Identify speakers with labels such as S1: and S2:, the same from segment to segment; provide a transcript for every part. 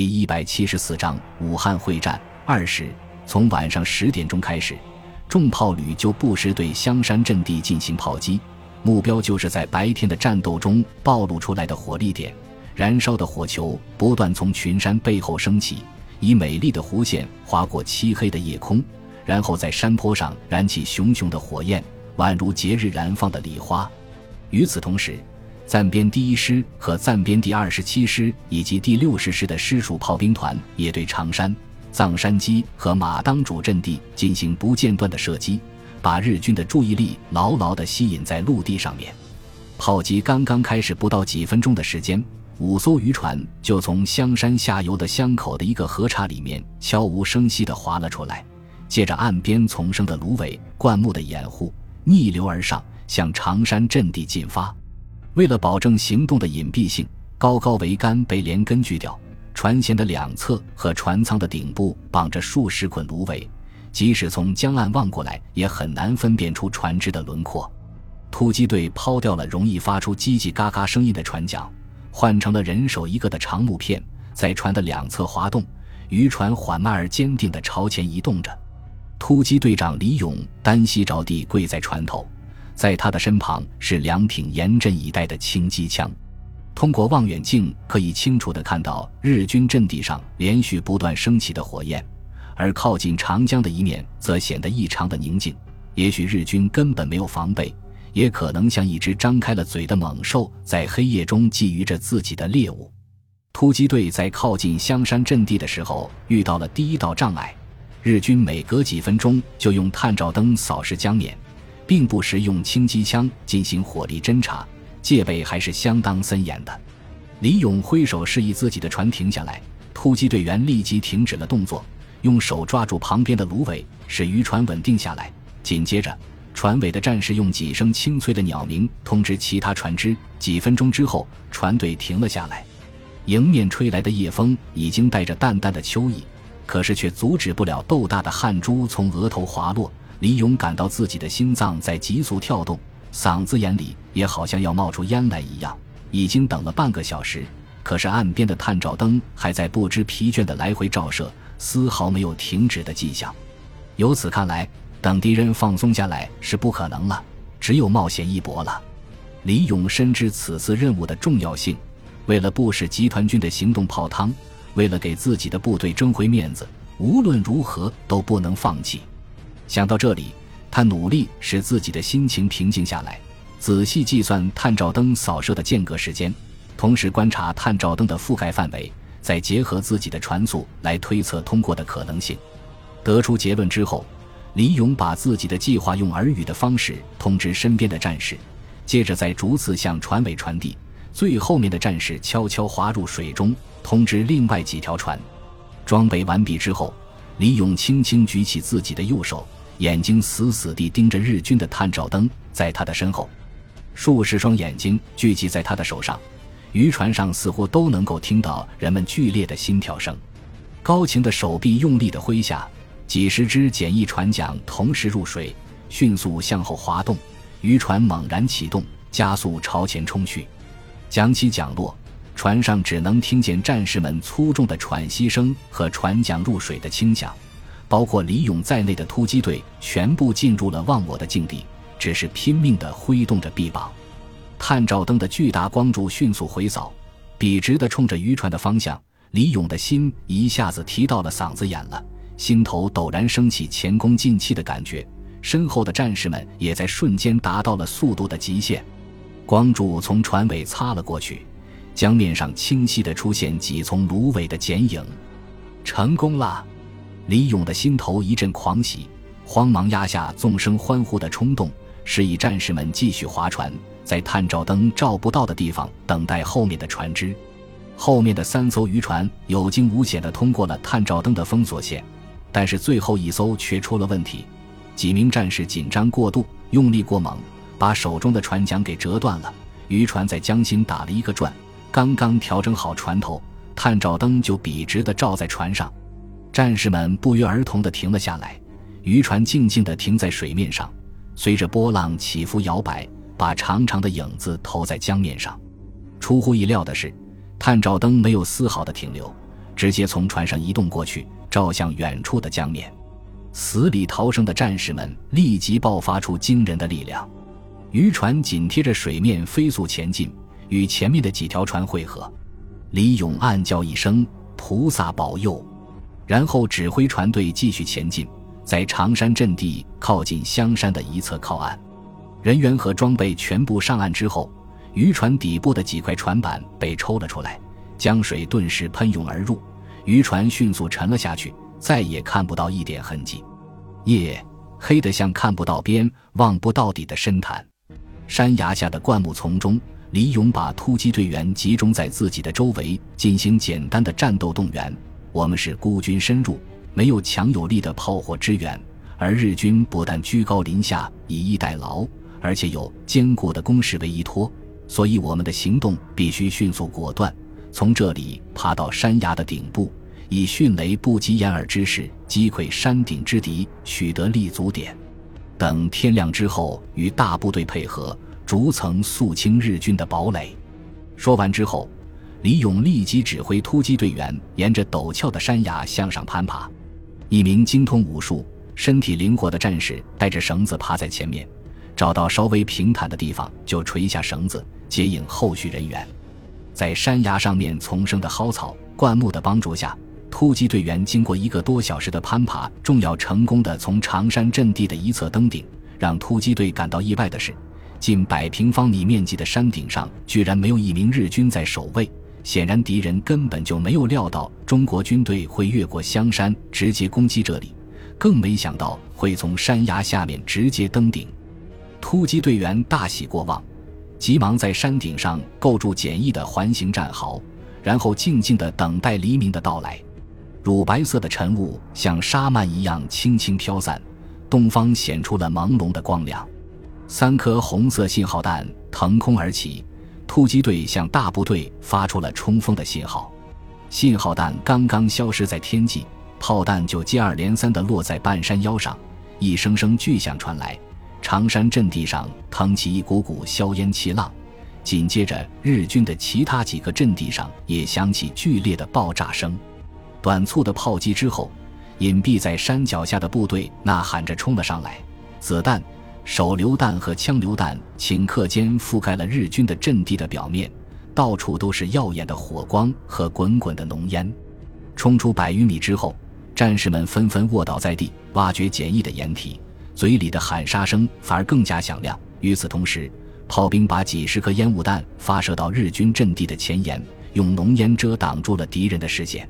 S1: 第一百七十四章武汉会战二十。从晚上十点钟开始，重炮旅就不时对香山阵地进行炮击，目标就是在白天的战斗中暴露出来的火力点。燃烧的火球不断从群山背后升起，以美丽的弧线划过漆黑的夜空，然后在山坡上燃起熊熊的火焰，宛如节日燃放的礼花。与此同时，暂编第一师和暂编第二十七师以及第六十师的师属炮兵团也对长山。藏山基和马当主阵地进行不间断的射击，把日军的注意力牢牢地吸引在陆地上面。炮击刚刚开始不到几分钟的时间，五艘渔船就从香山下游的香口的一个河岔里面悄无声息地划了出来，借着岸边丛生的芦苇灌木的掩护，逆流而上，向长山阵地进发。为了保证行动的隐蔽性，高高桅杆被连根锯掉。船舷的两侧和船舱的顶部绑着数十捆芦苇，即使从江岸望过来，也很难分辨出船只的轮廓。突击队抛掉了容易发出叽叽嘎嘎声音的船桨，换成了人手一个的长木片，在船的两侧滑动，渔船缓慢而坚定地朝前移动着。突击队长李勇单膝着地跪在船头，在他的身旁是两挺严阵以待的轻机枪。通过望远镜可以清楚地看到日军阵地上连续不断升起的火焰，而靠近长江的一面则显得异常的宁静。也许日军根本没有防备，也可能像一只张开了嘴的猛兽在黑夜中觊觎着自己的猎物。突击队在靠近香山阵地的时候遇到了第一道障碍：日军每隔几分钟就用探照灯扫视江面，并不时用轻机枪进行火力侦察。戒备还是相当森严的。李勇挥手示意自己的船停下来，突击队员立即停止了动作，用手抓住旁边的芦苇，使渔船稳定下来。紧接着，船尾的战士用几声清脆的鸟鸣通知其他船只。几分钟之后，船队停了下来。迎面吹来的夜风已经带着淡淡的秋意，可是却阻止不了豆大的汗珠从额头滑落。李勇感到自己的心脏在急速跳动。嗓子眼里也好像要冒出烟来一样。已经等了半个小时，可是岸边的探照灯还在不知疲倦地来回照射，丝毫没有停止的迹象。由此看来，等敌人放松下来是不可能了，只有冒险一搏了。李勇深知此次任务的重要性，为了不使集团军的行动泡汤，为了给自己的部队争回面子，无论如何都不能放弃。想到这里。他努力使自己的心情平静下来，仔细计算探照灯扫射的间隔时间，同时观察探照灯的覆盖范围，再结合自己的船速来推测通过的可能性。得出结论之后，李勇把自己的计划用耳语的方式通知身边的战士，接着再逐次向船尾传递。最后面的战士悄悄滑入水中，通知另外几条船。装备完毕之后，李勇轻轻举起自己的右手。眼睛死死地盯着日军的探照灯，在他的身后，数十双眼睛聚集在他的手上，渔船上似乎都能够听到人们剧烈的心跳声。高擎的手臂用力地挥下，几十只简易船桨同时入水，迅速向后滑动，渔船猛然启动，加速朝前冲去。桨起桨落，船上只能听见战士们粗重的喘息声和船桨入水的轻响。包括李勇在内的突击队全部进入了忘我的境地，只是拼命地挥动着臂膀。探照灯的巨大光柱迅速回扫，笔直地冲着渔船的方向。李勇的心一下子提到了嗓子眼了，心头陡然升起前功尽弃的感觉。身后的战士们也在瞬间达到了速度的极限。光柱从船尾擦了过去，江面上清晰地出现几丛芦苇的剪影。成功了！李勇的心头一阵狂喜，慌忙压下纵声欢呼的冲动，示意战士们继续划船，在探照灯照不到的地方等待后面的船只。后面的三艘渔船有惊无险地通过了探照灯的封锁线，但是最后一艘却出了问题。几名战士紧张过度，用力过猛，把手中的船桨给折断了。渔船在江心打了一个转，刚刚调整好船头，探照灯就笔直地照在船上。战士们不约而同地停了下来，渔船静静地停在水面上，随着波浪起伏摇摆，把长长的影子投在江面上。出乎意料的是，探照灯没有丝毫的停留，直接从船上移动过去，照向远处的江面。死里逃生的战士们立即爆发出惊人的力量，渔船紧贴着水面飞速前进，与前面的几条船汇合。李勇暗叫一声“菩萨保佑”，然后指挥船队继续前进，在长山阵地靠近香山的一侧靠岸。人员和装备全部上岸之后，渔船底部的几块船板被抽了出来，江水顿时喷涌而入。渔船迅速沉了下去，再也看不到一点痕迹。夜黑得像看不到边、望不到底的深潭。山崖下的灌木丛中，李勇把突击队员集中在自己的周围，进行简单的战斗动员。我们是孤军深入，没有强有力的炮火支援，而日军不但居高临下，以逸待劳，而且有坚固的工事为依托，所以我们的行动必须迅速果断。从这里爬到山崖的顶部，以迅雷不及掩耳之势击溃山顶之敌，取得立足点。等天亮之后，与大部队配合，逐层肃清日军的堡垒。说完之后，李勇立即指挥突击队员沿着陡峭的山崖向上攀爬。一名精通武术、身体灵活的战士带着绳子爬在前面，找到稍微平坦的地方就垂下绳子，接应后续人员。在山崖上面丛生的蒿草、灌木的帮助下，突击队员经过一个多小时的攀爬，终要成功的从长山阵地的一侧登顶。让突击队感到意外的是，近百平方米面积的山顶上居然没有一名日军在守卫。显然，敌人根本就没有料到中国军队会越过香山直接攻击这里，更没想到会从山崖下面直接登顶。突击队员大喜过望。急忙在山顶上构筑简易的环形战壕，然后静静地等待黎明的到来。乳白色的晨雾像沙幔一样轻轻飘散，东方显出了朦胧的光亮。三颗红色信号弹腾空而起，突击队向大部队发出了冲锋的信号。信号弹刚刚消失在天际，炮弹就接二连三地落在半山腰上，一声声巨响传来。长山阵地上腾起一股股硝烟气浪，紧接着，日军的其他几个阵地上也响起剧烈的爆炸声。短促的炮击之后，隐蔽在山脚下的部队呐喊着冲了上来。子弹、手榴弹和枪榴弹顷刻间覆盖了日军的阵地的表面，到处都是耀眼的火光和滚滚的浓烟。冲出百余米之后，战士们纷纷卧倒在地，挖掘简易的掩体。嘴里的喊杀声反而更加响亮。与此同时，炮兵把几十颗烟雾弹发射到日军阵地的前沿，用浓烟遮挡住了敌人的视线。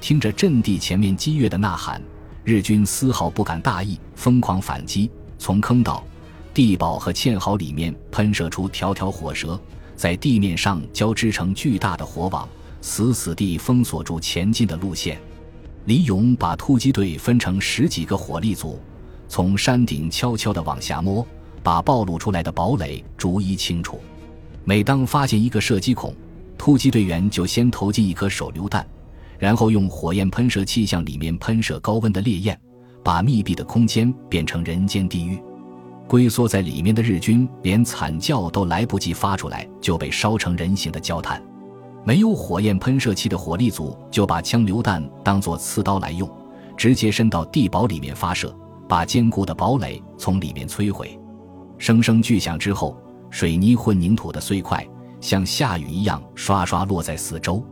S1: 听着阵地前面激越的呐喊，日军丝毫不敢大意，疯狂反击。从坑道、地堡和堑壕里面喷射出条条火舌，在地面上交织成巨大的火网，死死地封锁住前进的路线。李勇把突击队分成十几个火力组。从山顶悄悄地往下摸，把暴露出来的堡垒逐一清除。每当发现一个射击孔，突击队员就先投进一颗手榴弹，然后用火焰喷射器向里面喷射高温的烈焰，把密闭的空间变成人间地狱。龟缩在里面的日军连惨叫都来不及发出来，就被烧成人形的焦炭。没有火焰喷射器的火力组就把枪榴弹当作刺刀来用，直接伸到地堡里面发射。把坚固的堡垒从里面摧毁，声声巨响之后，水泥混凝土的碎块像下雨一样刷刷落在四周。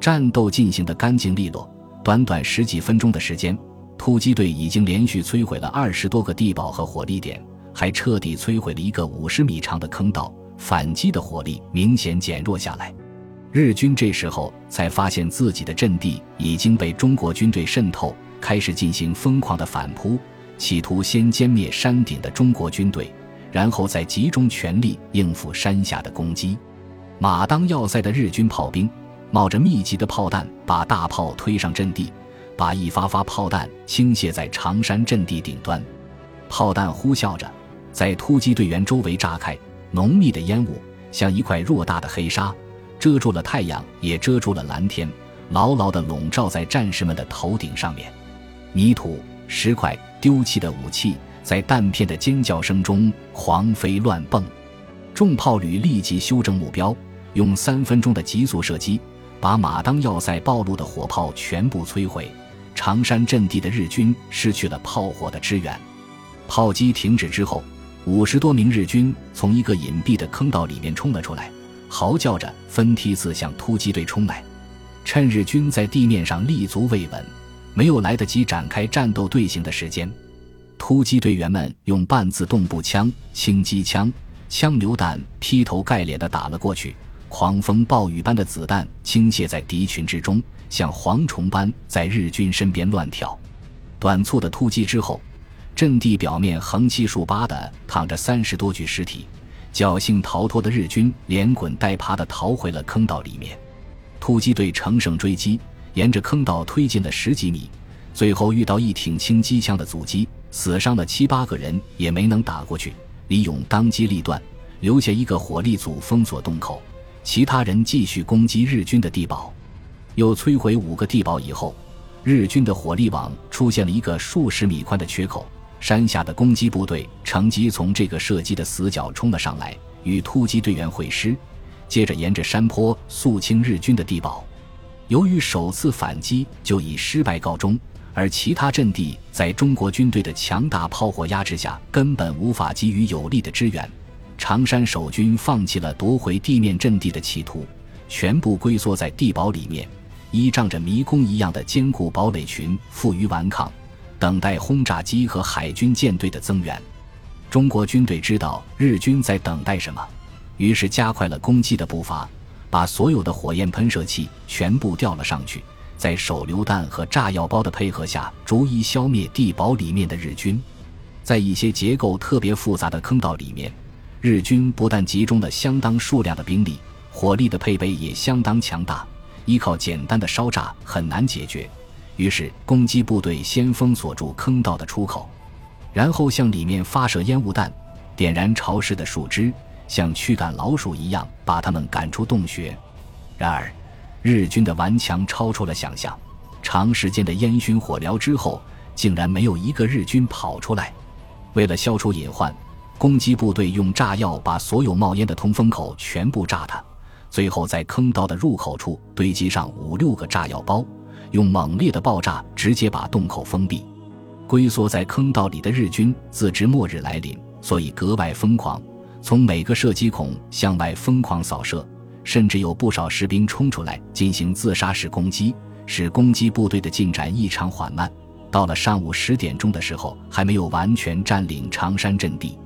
S1: 战斗进行得干净利落，短短十几分钟的时间，突击队已经连续摧毁了二十多个地堡和火力点，还彻底摧毁了一个五十米长的坑道，反击的火力明显减弱下来。日军这时候才发现自己的阵地已经被中国军队渗透，开始进行疯狂的反扑。企图先歼灭山顶的中国军队，然后再集中全力应付山下的攻击。马当要塞的日军炮兵冒着密集的炮弹，把大炮推上阵地，把一发发炮弹倾泻在长山阵地顶端。炮弹呼啸着，在突击队员周围炸开，浓密的烟雾像一块偌大的黑纱，遮住了太阳，也遮住了蓝天，牢牢地笼罩在战士们的头顶上面。泥土、石块。丢弃的武器在弹片的尖叫声中狂飞乱蹦，重炮旅立即修正目标，用三分钟的急速射击，把马当要塞暴露的火炮全部摧毁，长山阵地的日军失去了炮火的支援。炮击停止之后，五十多名日军从一个隐蔽的坑道里面冲了出来，嚎叫着分梯次向突击队冲来。趁日军在地面上立足未稳，没有来得及展开战斗队形的时间，突击队员们用半自动步枪、轻机枪、枪榴弹劈头盖脸地打了过去。狂风暴雨般的子弹倾泻在敌群之中，像蝗虫般在日军身边乱跳。短促的突击之后。阵地表面横七竖八的躺着三十多具尸体，侥幸逃脱的日军连滚带爬的逃回了坑道里面。突击队乘胜追击，沿着坑道推进了十几米，最后遇到一挺轻机枪的阻击，死伤了七八个人，也没能打过去。李勇当机立断，留下一个火力组封锁洞口，其他人继续攻击日军的地堡。又摧毁五个地堡以后，日军的火力网出现了一个数十米宽的缺口。山下的攻击部队乘机从这个射击的死角冲了上来，与突击队员会师，接着沿着山坡肃清日军的地堡。由于首次反击就以失败告终，而其他阵地在中国军队的强大炮火压制下根本无法给予有力的支援，常山守军放弃了夺回地面阵地的企图，全部龟缩在地堡里面，依仗着迷宫一样的坚固堡垒群，负隅顽抗。等待轰炸机和海军舰队的增援。中国军队知道日军在等待什么，于是加快了攻击的步伐，把所有的火焰喷射器全部调了上去，在手榴弹和炸药包的配合下，逐一消灭地堡里面的日军。在一些结构特别复杂的坑道里面，日军不但集中了相当数量的兵力，火力的配备也相当强大，依靠简单的烧炸很难解决。于是，攻击部队先封锁住坑道的出口，然后向里面发射烟雾弹，点燃潮湿的树枝，像驱赶老鼠一样把他们赶出洞穴。然而，日军的顽强超出了想象，长时间的烟熏火燎之后，竟然没有一个日军跑出来。为了消除隐患，攻击部队用炸药把所有冒烟的通风口全部炸塌，最后在坑道的入口处堆积上五六个炸药包。用猛烈的爆炸直接把洞口封闭，龟缩在坑道里的日军自知末日来临，所以格外疯狂，从每个射击孔向外疯狂扫射，甚至有不少士兵冲出来进行自杀式攻击，使攻击部队的进展异常缓慢。到了上午十点钟的时候，还没有完全占领长山阵地。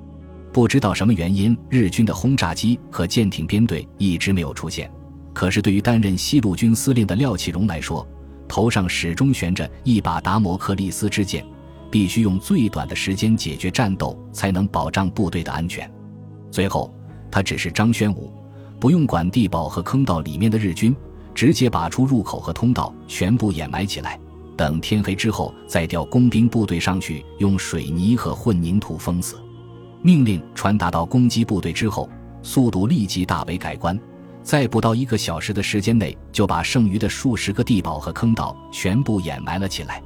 S1: 不知道什么原因，日军的轰炸机和舰艇编队一直没有出现。可是对于担任西路军司令的廖启荣来说，头上始终悬着一把达摩克利斯之剑，必须用最短的时间解决战斗，才能保障部队的安全。最后，他指示张宣武，不用管地堡和坑道里面的日军，直接把出入口和通道全部掩埋起来，等天黑之后再调工兵部队上去，用水泥和混凝土封死。命令传达到攻击部队之后，速度立即大为改观。在不到一个小时的时间内，就把剩余的数十个地堡和坑道全部掩埋了起来。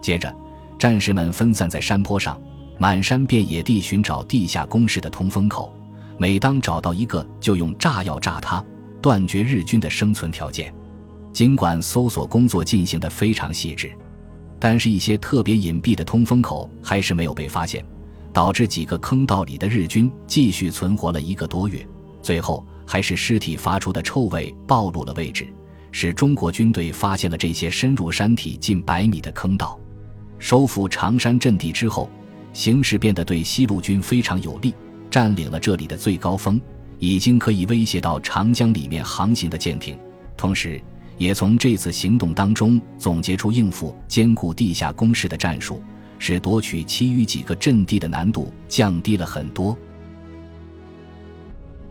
S1: 接着，战士们分散在山坡上，满山遍野地寻找地下工事的通风口。每当找到一个，就用炸药炸它，断绝日军的生存条件。尽管搜索工作进行得非常细致，但是一些特别隐蔽的通风口还是没有被发现，导致几个坑道里的日军继续存活了一个多月。最后。还是尸体发出的臭味暴露了位置，使中国军队发现了这些深入山体近百米的坑道。收复长山阵地之后，形势变得对西路军非常有利。占领了这里的最高峰，已经可以威胁到长江里面航行的舰艇，同时也从这次行动当中总结出应付坚固地下工事的战术，使夺取其余几个阵地的难度降低了很多。